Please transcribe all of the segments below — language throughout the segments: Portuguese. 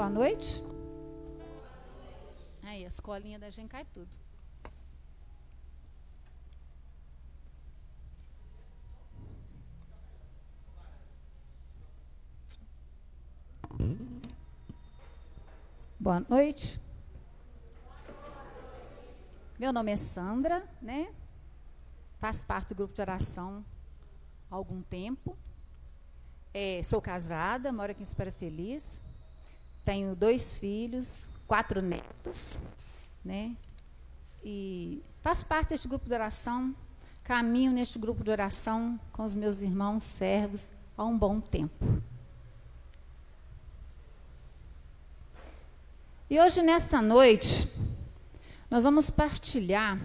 boa noite. Aí, a escolinha da gente cai tudo. Boa noite. Meu nome é Sandra, né? Faço parte do grupo de oração há algum tempo. É, sou casada, moro aqui em Espera Feliz. Tenho dois filhos, quatro netos, né? E faço parte deste grupo de oração. Caminho neste grupo de oração com os meus irmãos servos há um bom tempo. E hoje, nesta noite, nós vamos partilhar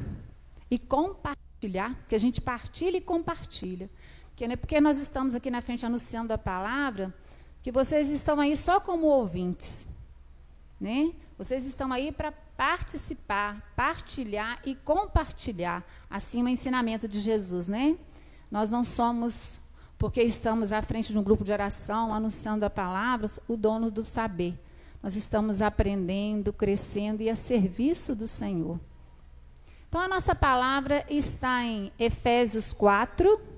e compartilhar, que a gente partilha e compartilha que não é porque nós estamos aqui na frente anunciando a palavra que vocês estão aí só como ouvintes, né? Vocês estão aí para participar, partilhar e compartilhar assim o ensinamento de Jesus, né? Nós não somos porque estamos à frente de um grupo de oração anunciando a palavra, o dono do saber. Nós estamos aprendendo, crescendo e a serviço do Senhor. Então a nossa palavra está em Efésios 4,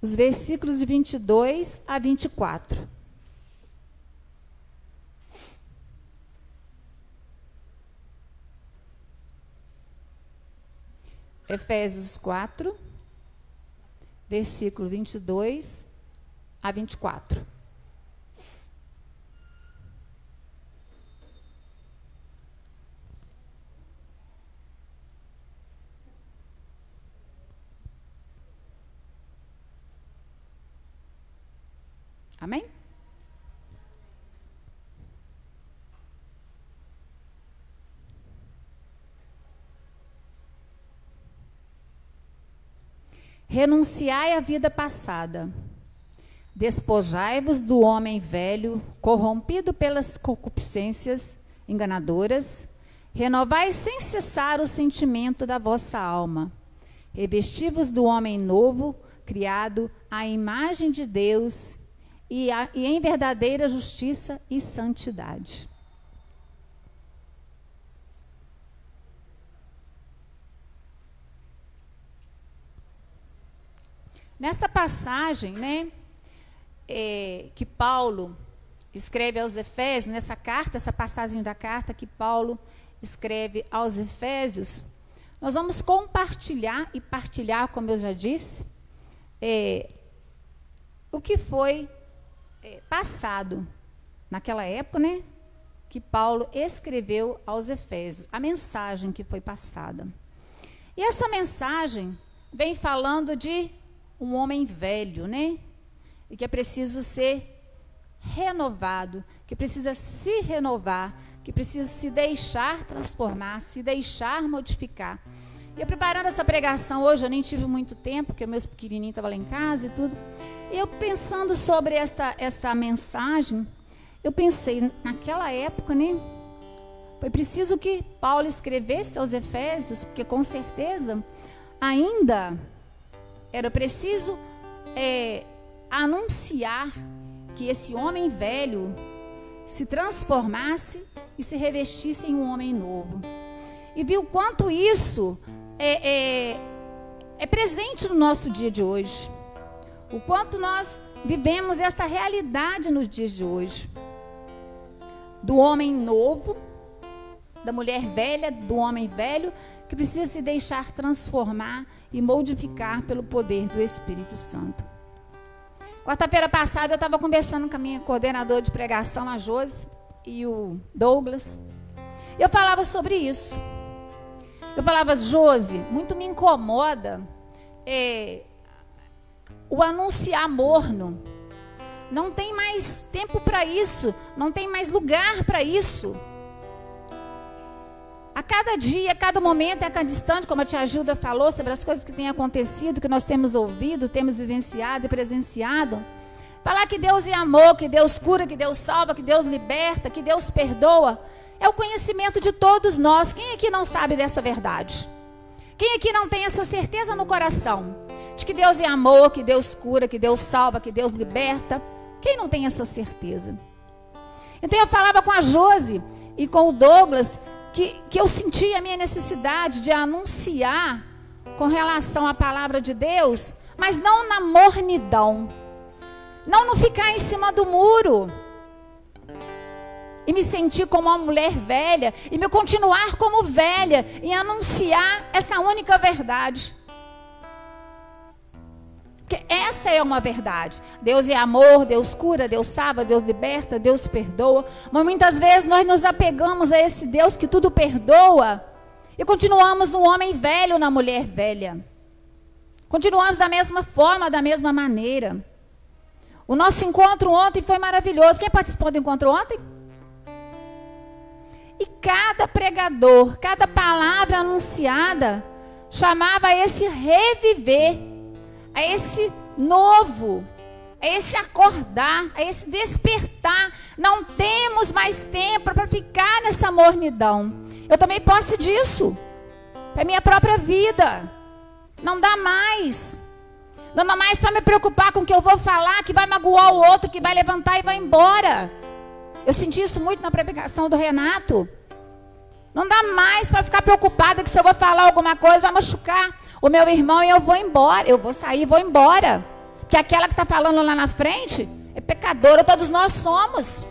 os versículos de 22 a 24. Efésios 4, versículo 22 a 24. Amém? Renunciai à vida passada. Despojai-vos do homem velho, corrompido pelas concupiscências enganadoras. Renovai sem cessar o sentimento da vossa alma. Revesti-vos do homem novo, criado à imagem de Deus e, a, e em verdadeira justiça e santidade. Nesta passagem, né, é, que Paulo escreve aos Efésios, nessa carta, essa passagem da carta que Paulo escreve aos Efésios, nós vamos compartilhar e partilhar, como eu já disse, é, o que foi passado, naquela época, né? Que Paulo escreveu aos Efésios, a mensagem que foi passada. E essa mensagem vem falando de um homem velho, né? E que é preciso ser renovado, que precisa se renovar, que precisa se deixar transformar, se deixar modificar. E eu preparando essa pregação hoje, eu nem tive muito tempo, porque o meu pequenininho estava lá em casa e tudo. E eu pensando sobre esta, esta mensagem, eu pensei, naquela época, né? Foi preciso que Paulo escrevesse aos Efésios, porque com certeza ainda era preciso é, anunciar que esse homem velho se transformasse e se revestisse em um homem novo. E viu quanto isso é, é, é presente no nosso dia de hoje. O quanto nós vivemos esta realidade nos dias de hoje. Do homem novo, da mulher velha, do homem velho, que precisa se deixar transformar e modificar pelo poder do Espírito Santo. Quarta-feira passada eu estava conversando com a minha coordenadora de pregação, a Josi, e o Douglas. E eu falava sobre isso. Eu falava, Josi, muito me incomoda é, o anunciar morno. Não tem mais tempo para isso, não tem mais lugar para isso. A cada dia, a cada momento, a cada instante, como a tia Gilda falou sobre as coisas que têm acontecido, que nós temos ouvido, temos vivenciado e presenciado. Falar que Deus é amor, que Deus cura, que Deus salva, que Deus liberta, que Deus perdoa. É o conhecimento de todos nós. Quem aqui não sabe dessa verdade? Quem aqui não tem essa certeza no coração? De que Deus é amor, que Deus cura, que Deus salva, que Deus liberta? Quem não tem essa certeza? Então eu falava com a Josi e com o Douglas que, que eu sentia a minha necessidade de anunciar com relação à palavra de Deus, mas não na mornidão. Não no ficar em cima do muro. E me sentir como uma mulher velha. E me continuar como velha. E anunciar essa única verdade. Porque essa é uma verdade. Deus é amor, Deus cura, Deus salva, Deus liberta, Deus perdoa. Mas muitas vezes nós nos apegamos a esse Deus que tudo perdoa e continuamos no homem velho, na mulher velha. Continuamos da mesma forma, da mesma maneira. O nosso encontro ontem foi maravilhoso. Quem participou do encontro ontem? E cada pregador, cada palavra anunciada, chamava a esse reviver, a esse novo, a esse acordar, a esse despertar. Não temos mais tempo para ficar nessa mornidão. Eu tomei posse disso, para minha própria vida. Não dá mais. Não dá mais para me preocupar com o que eu vou falar, que vai magoar o outro, que vai levantar e vai embora. Eu senti isso muito na pregação do Renato. Não dá mais para ficar preocupada que se eu vou falar alguma coisa vai machucar o meu irmão e eu vou embora. Eu vou sair e vou embora. Que aquela que está falando lá na frente é pecadora, todos nós somos.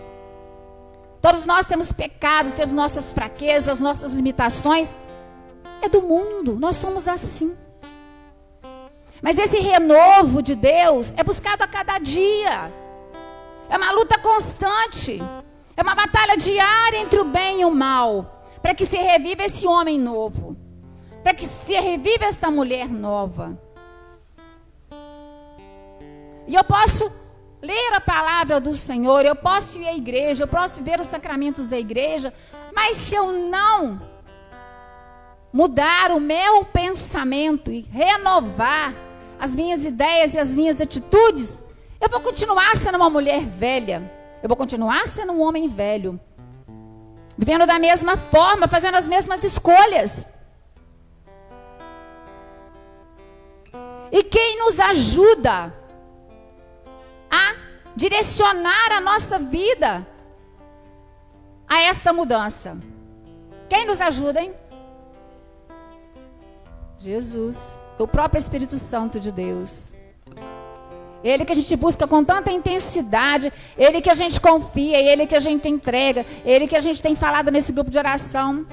Todos nós temos pecados, temos nossas fraquezas, nossas limitações. É do mundo, nós somos assim. Mas esse renovo de Deus é buscado a cada dia. É uma luta constante. É uma batalha diária entre o bem e o mal. Para que se reviva esse homem novo. Para que se reviva essa mulher nova. E eu posso ler a palavra do Senhor, eu posso ir à igreja, eu posso ver os sacramentos da igreja, mas se eu não mudar o meu pensamento e renovar as minhas ideias e as minhas atitudes, eu vou continuar sendo uma mulher velha. Eu vou continuar sendo um homem velho. Vivendo da mesma forma, fazendo as mesmas escolhas. E quem nos ajuda a direcionar a nossa vida a esta mudança? Quem nos ajuda, hein? Jesus o próprio Espírito Santo de Deus. Ele que a gente busca com tanta intensidade, ele que a gente confia, ele que a gente entrega, ele que a gente tem falado nesse grupo de oração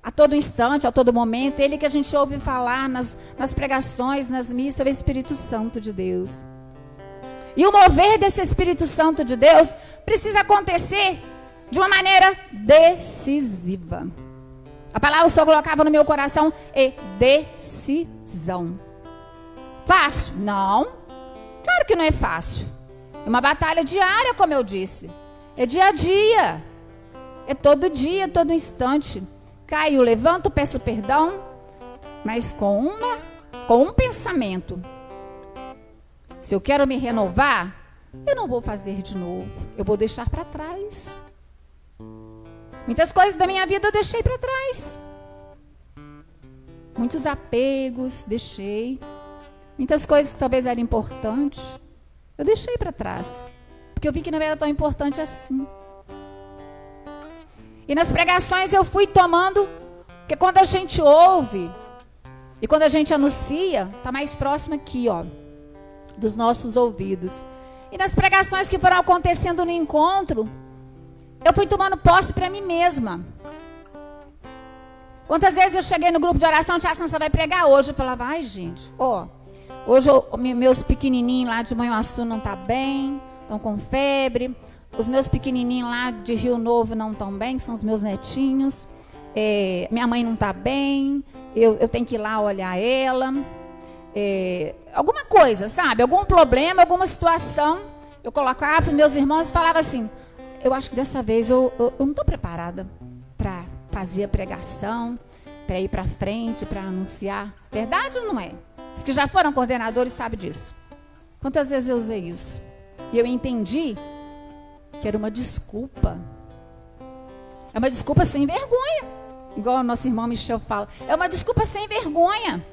a todo instante, a todo momento, ele que a gente ouve falar nas, nas pregações, nas missas, é o Espírito Santo de Deus. E o mover desse Espírito Santo de Deus precisa acontecer de uma maneira decisiva. A palavra Senhor colocava no meu coração é decisão. Fácil? Não. Claro que não é fácil. É uma batalha diária, como eu disse. É dia a dia. É todo dia, todo instante. Caio, levanto, peço perdão, mas com uma, com um pensamento. Se eu quero me renovar, eu não vou fazer de novo. Eu vou deixar para trás. Muitas coisas da minha vida eu deixei para trás. Muitos apegos, deixei. Muitas coisas que talvez eram importantes, eu deixei para trás. Porque eu vi que não era tão importante assim. E nas pregações eu fui tomando, porque quando a gente ouve e quando a gente anuncia, está mais próximo aqui, ó, dos nossos ouvidos. E nas pregações que foram acontecendo no encontro, eu fui tomando posse para mim mesma. Quantas vezes eu cheguei no grupo de oração, Tia Sansa vai pregar hoje? Eu falava, ai gente, ó, hoje eu, meus pequenininhos lá de Manhuaçu não tá bem, estão com febre. Os meus pequenininhos lá de Rio Novo não estão bem, que são os meus netinhos. É, minha mãe não está bem, eu, eu, tenho que ir lá olhar ela. É, alguma coisa, sabe? Algum problema, alguma situação. Eu colocava para meus irmãos e falava assim: eu acho que dessa vez eu, eu, eu não estou preparada para fazer a pregação, para ir para frente, para anunciar. Verdade ou não é? Os que já foram coordenadores sabem disso. Quantas vezes eu usei isso? E eu entendi que era uma desculpa. É uma desculpa sem vergonha. Igual o nosso irmão Michel fala. É uma desculpa sem vergonha.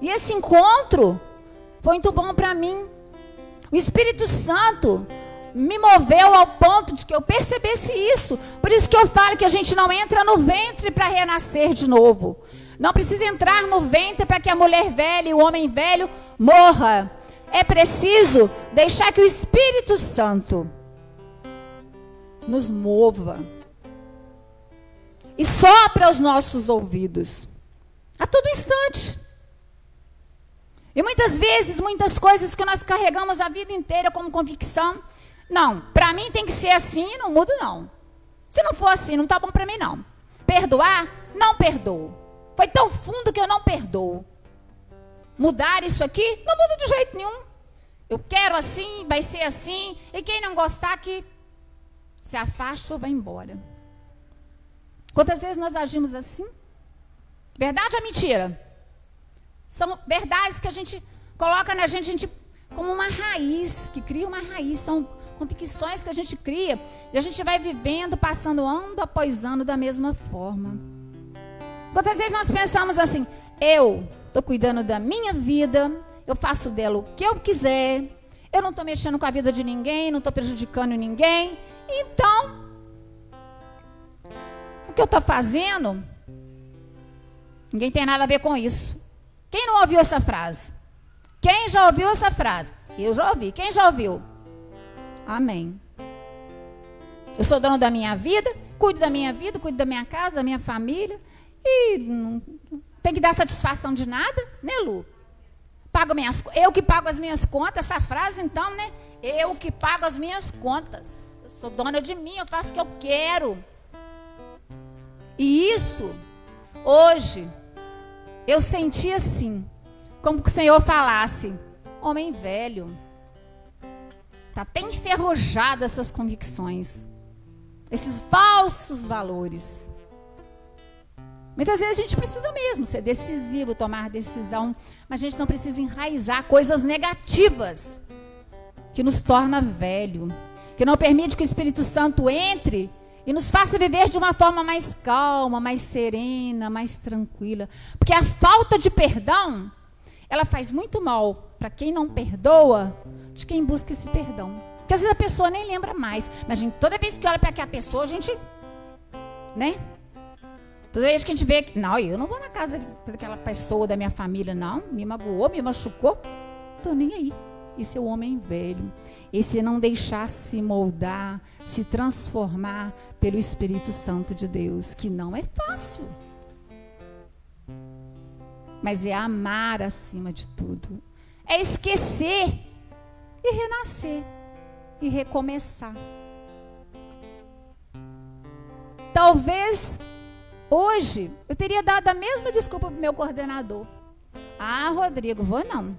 E esse encontro foi muito bom para mim. O Espírito Santo me moveu ao ponto de que eu percebesse isso. Por isso que eu falo que a gente não entra no ventre para renascer de novo. Não precisa entrar no ventre para que a mulher velha e o homem velho morra. É preciso deixar que o Espírito Santo nos mova e sopra aos nossos ouvidos a todo instante. E muitas vezes, muitas coisas que nós carregamos a vida inteira como convicção, não, para mim tem que ser assim, não mudo não. Se não for assim, não está bom para mim não. Perdoar, não perdoo. Foi tão fundo que eu não perdoo. Mudar isso aqui, não muda de jeito nenhum. Eu quero assim, vai ser assim, e quem não gostar que se afaste ou vai embora. Quantas vezes nós agimos assim? Verdade ou mentira? São verdades que a gente coloca na gente, a gente como uma raiz, que cria uma raiz. São convicções que a gente cria e a gente vai vivendo, passando ano após ano da mesma forma. Quantas vezes nós pensamos assim, eu estou cuidando da minha vida, eu faço dela o que eu quiser, eu não estou mexendo com a vida de ninguém, não estou prejudicando ninguém, então, o que eu estou fazendo, ninguém tem nada a ver com isso. Quem não ouviu essa frase? Quem já ouviu essa frase? Eu já ouvi. Quem já ouviu? Amém. Eu sou dono da minha vida, cuido da minha vida, cuido da minha casa, da minha família. E não tem que dar satisfação de nada, né, Lu? Pago minhas, eu que pago as minhas contas, essa frase então, né? Eu que pago as minhas contas. Eu sou dona de mim, eu faço o que eu quero. E isso, hoje, eu senti assim, como que o Senhor falasse: homem velho, está até enferrujado essas convicções, esses falsos valores. Muitas vezes a gente precisa mesmo ser decisivo, tomar decisão, mas a gente não precisa enraizar coisas negativas que nos torna velho, que não permite que o Espírito Santo entre e nos faça viver de uma forma mais calma, mais serena, mais tranquila. Porque a falta de perdão, ela faz muito mal para quem não perdoa, de quem busca esse perdão. Porque às vezes a pessoa nem lembra mais. Mas gente, toda vez que olha para aquela pessoa, a gente. Né? Toda vez que a gente vê que. Não, eu não vou na casa daquela pessoa da minha família, não. Me magoou, me machucou. Estou nem aí. Esse é o homem velho. Esse é não deixar se moldar, se transformar pelo Espírito Santo de Deus, que não é fácil. Mas é amar acima de tudo. É esquecer e renascer e recomeçar. Talvez hoje eu teria dado a mesma desculpa para o meu coordenador. Ah, Rodrigo, vou não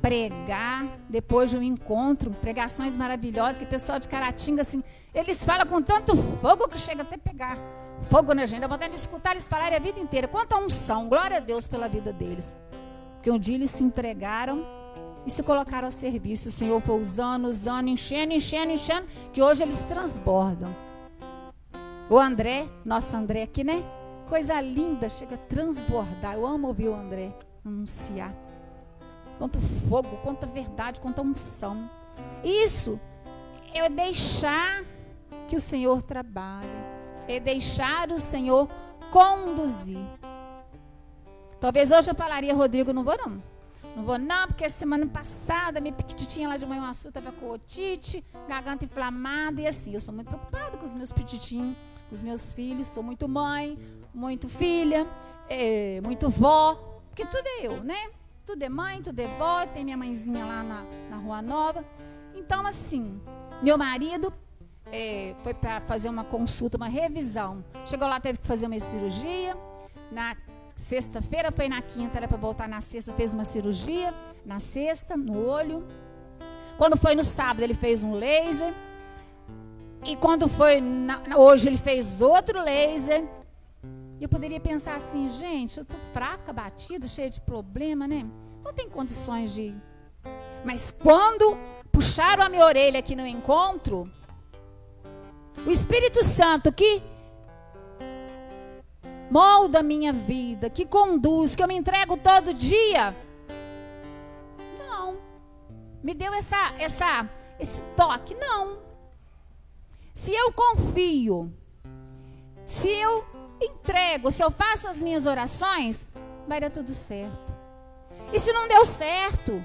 pregar depois de um encontro, pregações maravilhosas, que o pessoal de Caratinga, assim, eles falam com tanto fogo que chega até pegar fogo na. Dá vontade de escutar eles falarem a vida inteira. Quanto a unção, glória a Deus pela vida deles. Porque um dia eles se entregaram e se colocaram ao serviço. O Senhor foi usando, usando, enchendo, enchendo, enchendo, que hoje eles transbordam. O André, nosso André aqui, né? Coisa linda, chega a transbordar. Eu amo ouvir o André anunciar quanto fogo, quanta verdade, quanta unção. Isso é deixar que o Senhor trabalhe, é deixar o Senhor conduzir. Talvez hoje eu falaria, Rodrigo, não vou não. Não vou não, porque semana passada minha petitinha lá de manhã açúcar estava com otite, garganta inflamada e assim. Eu sou muito preocupada com os meus petitinhos, com os meus filhos. Sou muito mãe, muito filha, é, muito vó, porque tudo é eu, né? Tudo é mãe, tudo é vó, tem minha mãezinha lá na, na Rua Nova. Então, assim, meu marido é, foi para fazer uma consulta, uma revisão. Chegou lá, teve que fazer uma cirurgia. Na sexta-feira, foi na quinta, era para voltar na sexta, fez uma cirurgia. Na sexta, no olho. Quando foi no sábado, ele fez um laser. E quando foi na, hoje, ele fez outro laser. Eu poderia pensar assim, gente, eu tô fraca, batida, cheia de problema, né? Não tem condições de ir. Mas quando puxaram a minha orelha aqui no encontro, o Espírito Santo que molda a minha vida, que conduz, que eu me entrego todo dia. Não. Me deu essa essa esse toque. Não. Se eu confio, se eu entrego, se eu faço as minhas orações, vai dar tudo certo. E se não deu certo,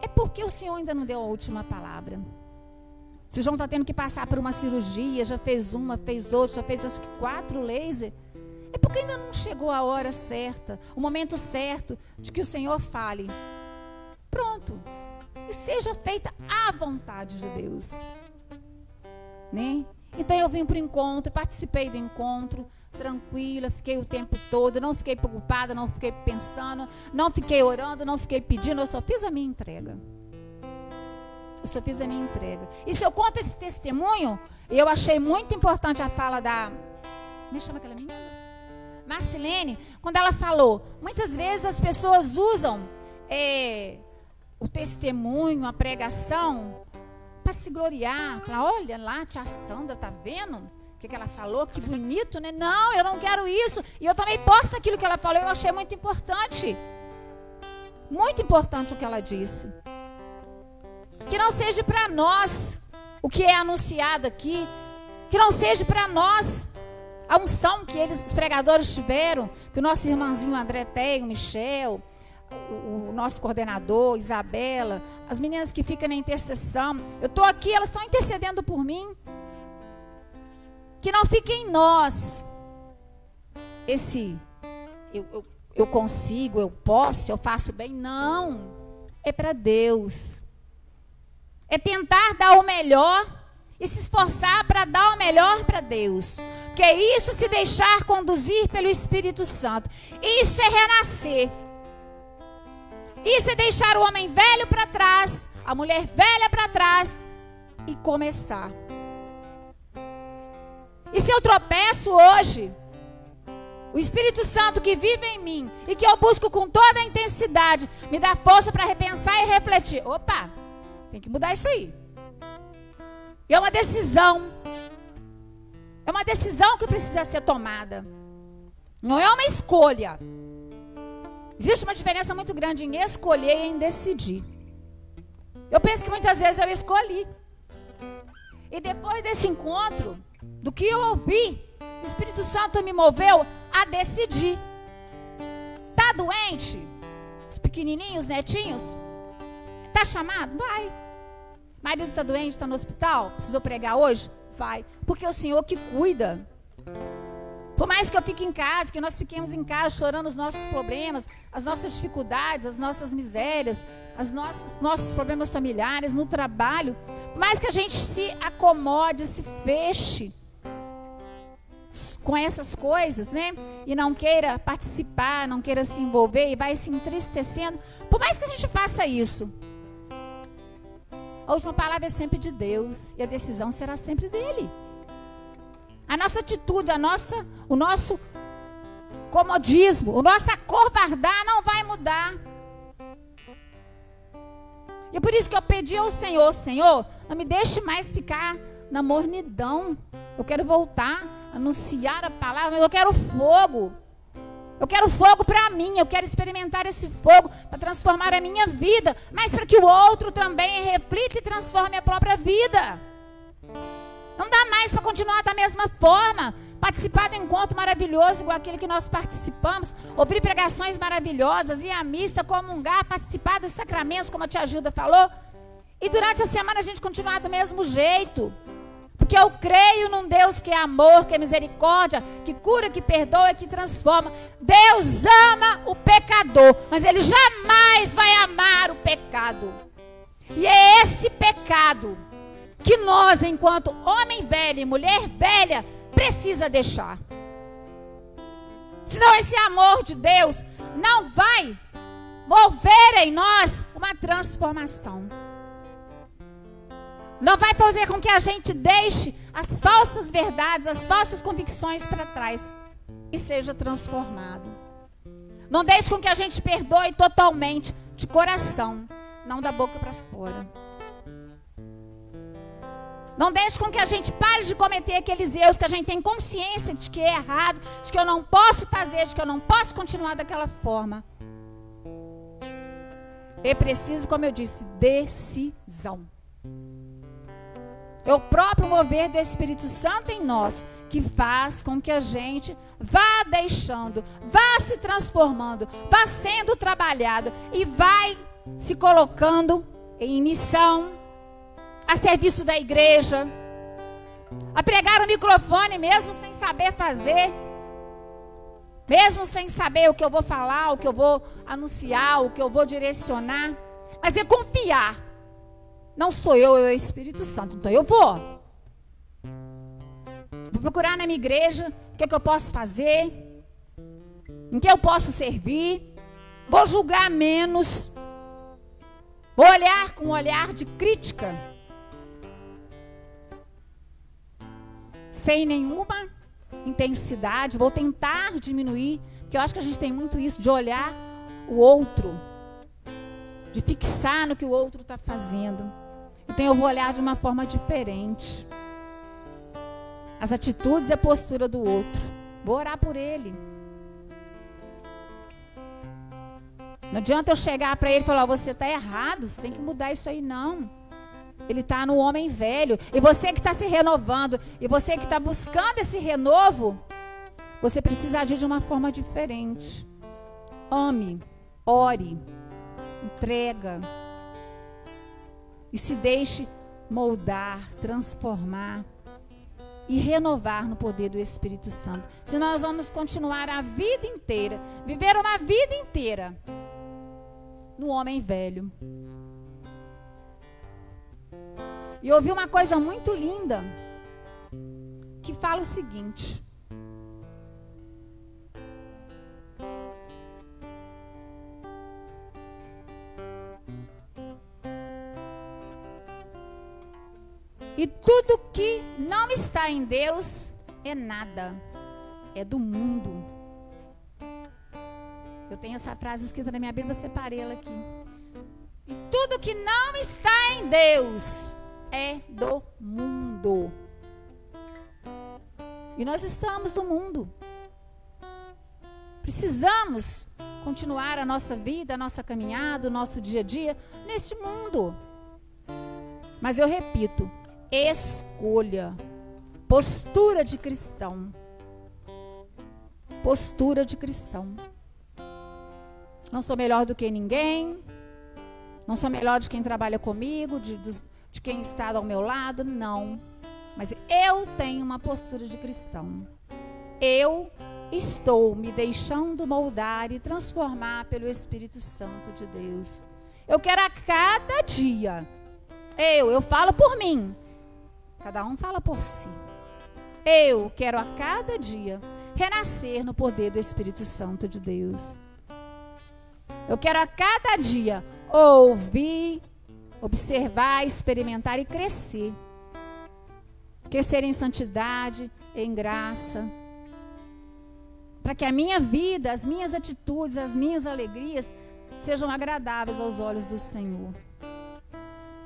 é porque o Senhor ainda não deu a última palavra. Se João está tendo que passar por uma cirurgia, já fez uma, fez outra, já fez acho que quatro laser, é porque ainda não chegou a hora certa, o momento certo de que o Senhor fale. Pronto. E seja feita a vontade de Deus. Né? Então eu vim para o encontro, participei do encontro, tranquila, fiquei o tempo todo, não fiquei preocupada, não fiquei pensando, não fiquei orando, não fiquei pedindo, eu só fiz a minha entrega. Eu só fiz a minha entrega. E se eu conto esse testemunho, eu achei muito importante a fala da. Me chama aquela menina? Marcelene, quando ela falou, muitas vezes as pessoas usam é, o testemunho, a pregação, para se gloriar. Falar, olha lá, tia Sandra, tá vendo? O que, que ela falou? Que bonito, né? Não, eu não quero isso. E eu também posso aquilo que ela falou. Eu achei muito importante. Muito importante o que ela disse. Que não seja para nós o que é anunciado aqui. Que não seja para nós a unção que eles, os pregadores tiveram. Que o nosso irmãozinho André tem, o Michel, o, nosso coordenador, Isabela, as meninas que ficam na intercessão. Eu estou aqui, elas estão intercedendo por mim. Que não fique em nós esse eu, eu, eu consigo, eu posso, eu faço bem. Não. É para Deus. É tentar dar o melhor e se esforçar para dar o melhor para Deus. Porque isso se deixar conduzir pelo Espírito Santo. Isso é renascer. Isso é deixar o homem velho para trás, a mulher velha para trás e começar. E se eu tropeço hoje, o Espírito Santo que vive em mim e que eu busco com toda a intensidade, me dá força para repensar e refletir. Opa, tem que mudar isso aí. É uma decisão. É uma decisão que precisa ser tomada. Não é uma escolha. Existe uma diferença muito grande em escolher e em decidir. Eu penso que muitas vezes eu escolhi. E depois desse encontro, do que eu ouvi, o Espírito Santo me moveu a decidir. Tá doente? Os pequenininhos, netinhos? Tá chamado? Vai. Marido tá doente, está no hospital? Precisou pregar hoje? Vai. Porque é o Senhor que cuida. Por mais que eu fique em casa, que nós fiquemos em casa chorando os nossos problemas, as nossas dificuldades, as nossas misérias, os nossos, nossos problemas familiares, no trabalho, por mais que a gente se acomode, se feche com essas coisas, né? E não queira participar, não queira se envolver e vai se entristecendo, por mais que a gente faça isso, a última palavra é sempre de Deus e a decisão será sempre dele. A nossa atitude, a nossa, o nosso comodismo, o nosso acovardar não vai mudar. E é por isso que eu pedi ao Senhor, Senhor, não me deixe mais ficar na mornidão. Eu quero voltar, anunciar a palavra, mas eu quero fogo. Eu quero fogo para mim, eu quero experimentar esse fogo para transformar a minha vida, mas para que o outro também reflita e transforme a própria vida. Não dá mais para continuar da mesma forma. Participar de um encontro maravilhoso, igual aquele que nós participamos, ouvir pregações maravilhosas, ir à missa, comungar, participar dos sacramentos, como a tia Gilda falou. E durante a semana a gente continuar do mesmo jeito. Porque eu creio num Deus que é amor, que é misericórdia, que cura, que perdoa, que transforma. Deus ama o pecador, mas Ele jamais vai amar o pecado. E é esse pecado que nós, enquanto homem velho e mulher velha, precisa deixar. Senão esse amor de Deus não vai mover em nós uma transformação. Não vai fazer com que a gente deixe as falsas verdades, as falsas convicções para trás e seja transformado. Não deixe com que a gente perdoe totalmente, de coração, não da boca para fora. Não deixe com que a gente pare de cometer aqueles erros que a gente tem consciência de que é errado, de que eu não posso fazer, de que eu não posso continuar daquela forma. É preciso, como eu disse, decisão. É o próprio mover do Espírito Santo em nós que faz com que a gente vá deixando, vá se transformando, vá sendo trabalhado e vai se colocando em missão, a serviço da igreja, a pregar o microfone mesmo sem saber fazer, mesmo sem saber o que eu vou falar, o que eu vou anunciar, o que eu vou direcionar, mas é confiar. Não sou eu, é o Espírito Santo, então eu vou. Vou procurar na minha igreja o que, é que eu posso fazer, em que eu posso servir. Vou julgar menos. Vou olhar com um olhar de crítica. Sem nenhuma intensidade. Vou tentar diminuir. Porque eu acho que a gente tem muito isso de olhar o outro. De fixar no que o outro está fazendo. Então eu vou olhar de uma forma diferente as atitudes e a postura do outro. Vou orar por ele. Não adianta eu chegar para ele e falar: você está errado, você tem que mudar isso aí, não. Ele está no homem velho. E você que está se renovando, e você que está buscando esse renovo, você precisa agir de uma forma diferente. Ame, ore, entrega. E se deixe moldar, transformar e renovar no poder do Espírito Santo. Se nós vamos continuar a vida inteira, viver uma vida inteira no homem velho. E ouvi uma coisa muito linda que fala o seguinte: E tudo que não está em Deus é nada, é do mundo. Eu tenho essa frase escrita na minha Bíblia, separei ela aqui. E tudo que não está em Deus é do mundo. E nós estamos no mundo. Precisamos continuar a nossa vida, a nossa caminhada, o nosso dia a dia neste mundo. Mas eu repito, escolha, postura de cristão. Postura de cristão. Não sou melhor do que ninguém. Não sou melhor de quem trabalha comigo, de, de quem está ao meu lado. Não. Mas eu tenho uma postura de cristão. Eu estou me deixando moldar e transformar pelo Espírito Santo de Deus. Eu quero a cada dia. Eu, eu falo por mim. Cada um fala por si. Eu quero a cada dia renascer no poder do Espírito Santo de Deus. Eu quero a cada dia ouvir, observar, experimentar e crescer. Crescer em santidade, em graça. Para que a minha vida, as minhas atitudes, as minhas alegrias sejam agradáveis aos olhos do Senhor.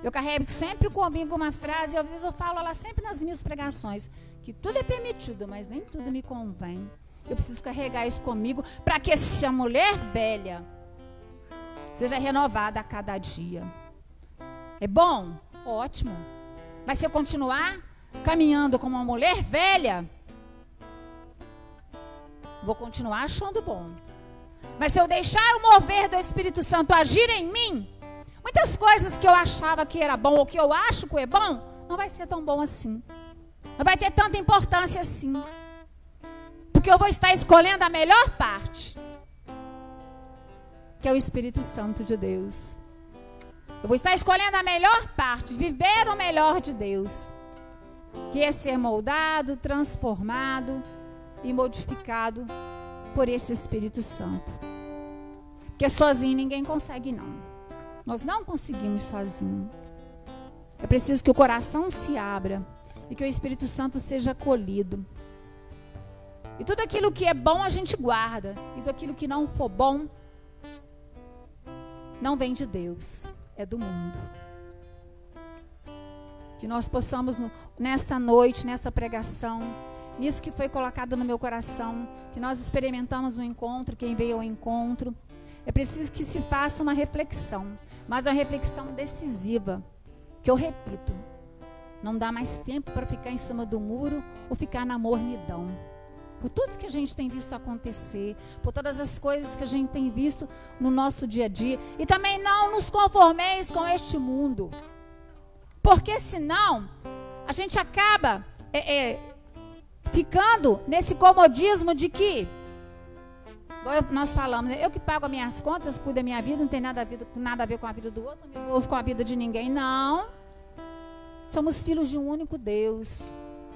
Eu carrego sempre comigo uma frase, às vezes eu falo ela sempre nas minhas pregações, que tudo é permitido, mas nem tudo me convém. Eu preciso carregar isso comigo para que essa mulher velha seja renovada a cada dia. É bom? Ótimo. Mas se eu continuar caminhando como uma mulher velha, vou continuar achando bom. Mas se eu deixar o mover do Espírito Santo agir em mim, Muitas coisas que eu achava que era bom ou que eu acho que é bom, não vai ser tão bom assim. Não vai ter tanta importância assim. Porque eu vou estar escolhendo a melhor parte, que é o Espírito Santo de Deus. Eu vou estar escolhendo a melhor parte, viver o melhor de Deus, que é ser moldado, transformado e modificado por esse Espírito Santo. Porque sozinho ninguém consegue não. Nós não conseguimos sozinhos. É preciso que o coração se abra e que o Espírito Santo seja acolhido. E tudo aquilo que é bom a gente guarda. E tudo aquilo que não for bom não vem de Deus, é do mundo. Que nós possamos, nesta noite, nessa pregação, nisso que foi colocado no meu coração, que nós experimentamos no encontro, quem veio ao encontro, é preciso que se faça uma reflexão mas uma reflexão decisiva. Que eu repito, não dá mais tempo para ficar em cima do muro ou ficar na mornidão. Por tudo que a gente tem visto acontecer, por todas as coisas que a gente tem visto no nosso dia a dia. E também não nos conformeis com este mundo. Porque senão a gente acaba é, é, ficando nesse comodismo de que nós falamos, eu que pago as minhas contas, cuido da minha vida, não tem nada a, ver, nada a ver com a vida do outro, não me envolvo com a vida de ninguém. Não. Somos filhos de um único Deus.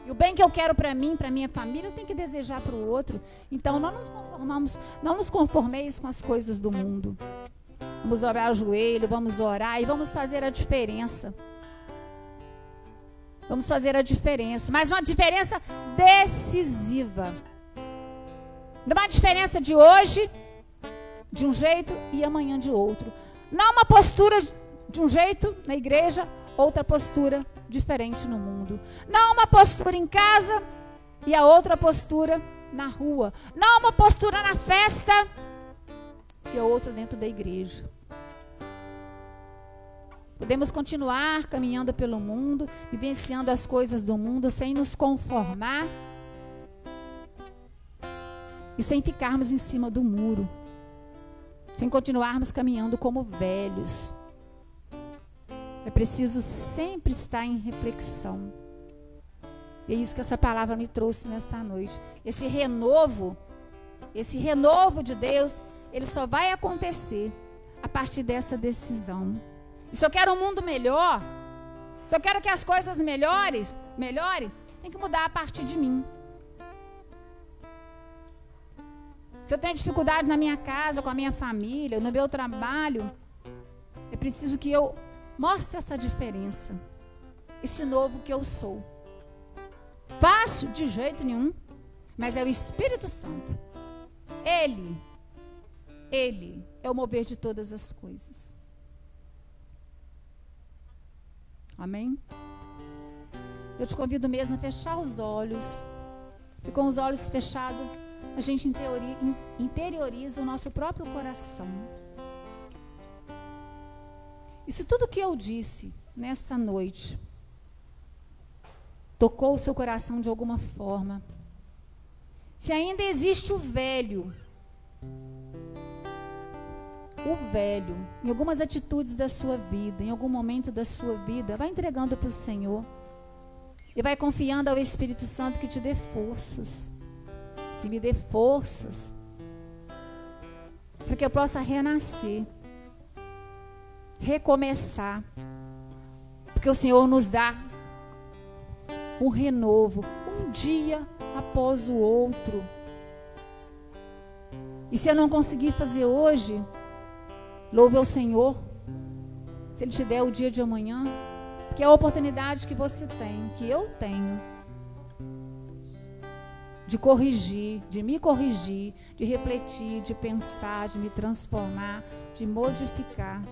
E o bem que eu quero para mim, para minha família, eu tenho que desejar para o outro. Então não nos conformamos, não nos conformeis com as coisas do mundo. Vamos orar o joelho, vamos orar e vamos fazer a diferença. Vamos fazer a diferença, mas uma diferença decisiva. Uma diferença de hoje de um jeito e amanhã de outro. Não uma postura de um jeito na igreja, outra postura diferente no mundo. Não uma postura em casa e a outra postura na rua. Não uma postura na festa e a outra dentro da igreja. Podemos continuar caminhando pelo mundo, vivenciando as coisas do mundo sem nos conformar e sem ficarmos em cima do muro, sem continuarmos caminhando como velhos. É preciso sempre estar em reflexão. E é isso que essa palavra me trouxe nesta noite. Esse renovo, esse renovo de Deus, ele só vai acontecer a partir dessa decisão. E se eu quero um mundo melhor, se eu quero que as coisas melhores, melhorem, tem que mudar a partir de mim. Se eu tenho dificuldade na minha casa, com a minha família, no meu trabalho, é preciso que eu mostre essa diferença. Esse novo que eu sou. Fácil de jeito nenhum, mas é o Espírito Santo. Ele, ele é o mover de todas as coisas. Amém? Eu te convido mesmo a fechar os olhos. E com os olhos fechados, a gente interioriza o nosso próprio coração. E se tudo que eu disse nesta noite tocou o seu coração de alguma forma, se ainda existe o velho, o velho, em algumas atitudes da sua vida, em algum momento da sua vida, vai entregando para o Senhor. E vai confiando ao Espírito Santo que te dê forças. Que me dê forças. Para que eu possa renascer. Recomeçar. Porque o Senhor nos dá um renovo. Um dia após o outro. E se eu não conseguir fazer hoje, Louve ao Senhor. Se Ele te der o dia de amanhã. Que é a oportunidade que você tem, que eu tenho. De corrigir, de me corrigir, de refletir, de pensar, de me transformar, de modificar.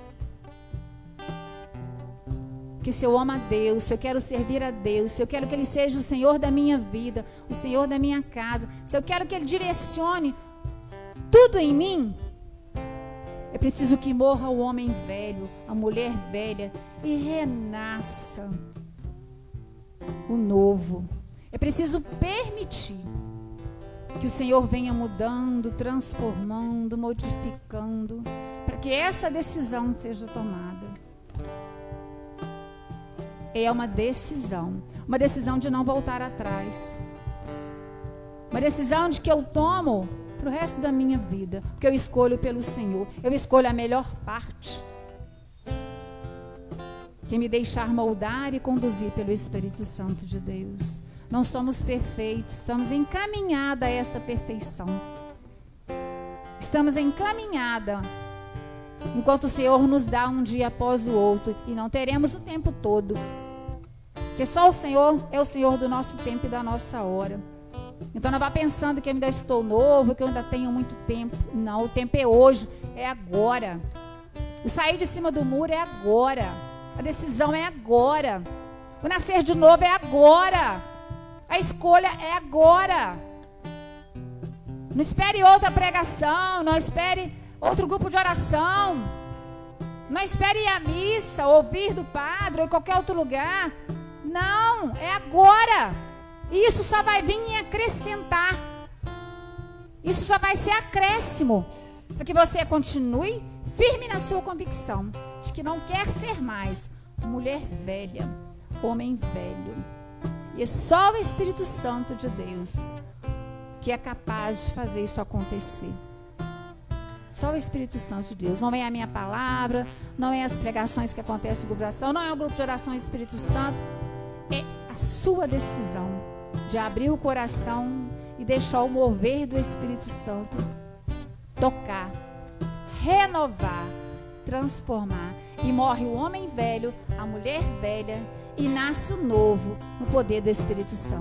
Que se eu amo a Deus, se eu quero servir a Deus, se eu quero que Ele seja o Senhor da minha vida, o Senhor da minha casa, se eu quero que Ele direcione tudo em mim, é preciso que morra o homem velho, a mulher velha e renasça o novo. É preciso permitir que o Senhor venha mudando, transformando, modificando, para que essa decisão seja tomada. É uma decisão, uma decisão de não voltar atrás. Uma decisão de que eu tomo para o resto da minha vida, porque eu escolho pelo Senhor, eu escolho a melhor parte. Que me deixar moldar e conduzir pelo Espírito Santo de Deus. Não somos perfeitos, estamos encaminhada a esta perfeição. Estamos encaminhada enquanto o Senhor nos dá um dia após o outro e não teremos o tempo todo. Porque só o Senhor é o Senhor do nosso tempo e da nossa hora. Então não vá pensando que eu ainda estou novo, que eu ainda tenho muito tempo. Não, o tempo é hoje, é agora. O sair de cima do muro é agora. A decisão é agora. O nascer de novo é agora. A escolha é agora. Não espere outra pregação, não espere outro grupo de oração. Não espere ir à missa, ouvir do padre ou em qualquer outro lugar. Não, é agora. E isso só vai vir em acrescentar. Isso só vai ser acréscimo. Para que você continue firme na sua convicção de que não quer ser mais mulher velha, homem velho. E é só o Espírito Santo de Deus que é capaz de fazer isso acontecer. Só o Espírito Santo de Deus. Não é a minha palavra, não é as pregações que acontecem no grupo de oração, não é o grupo de oração Espírito Santo. É a sua decisão de abrir o coração e deixar o mover do Espírito Santo tocar, renovar, transformar. E morre o homem velho, a mulher velha, e nasce o novo no poder do Espírito Santo.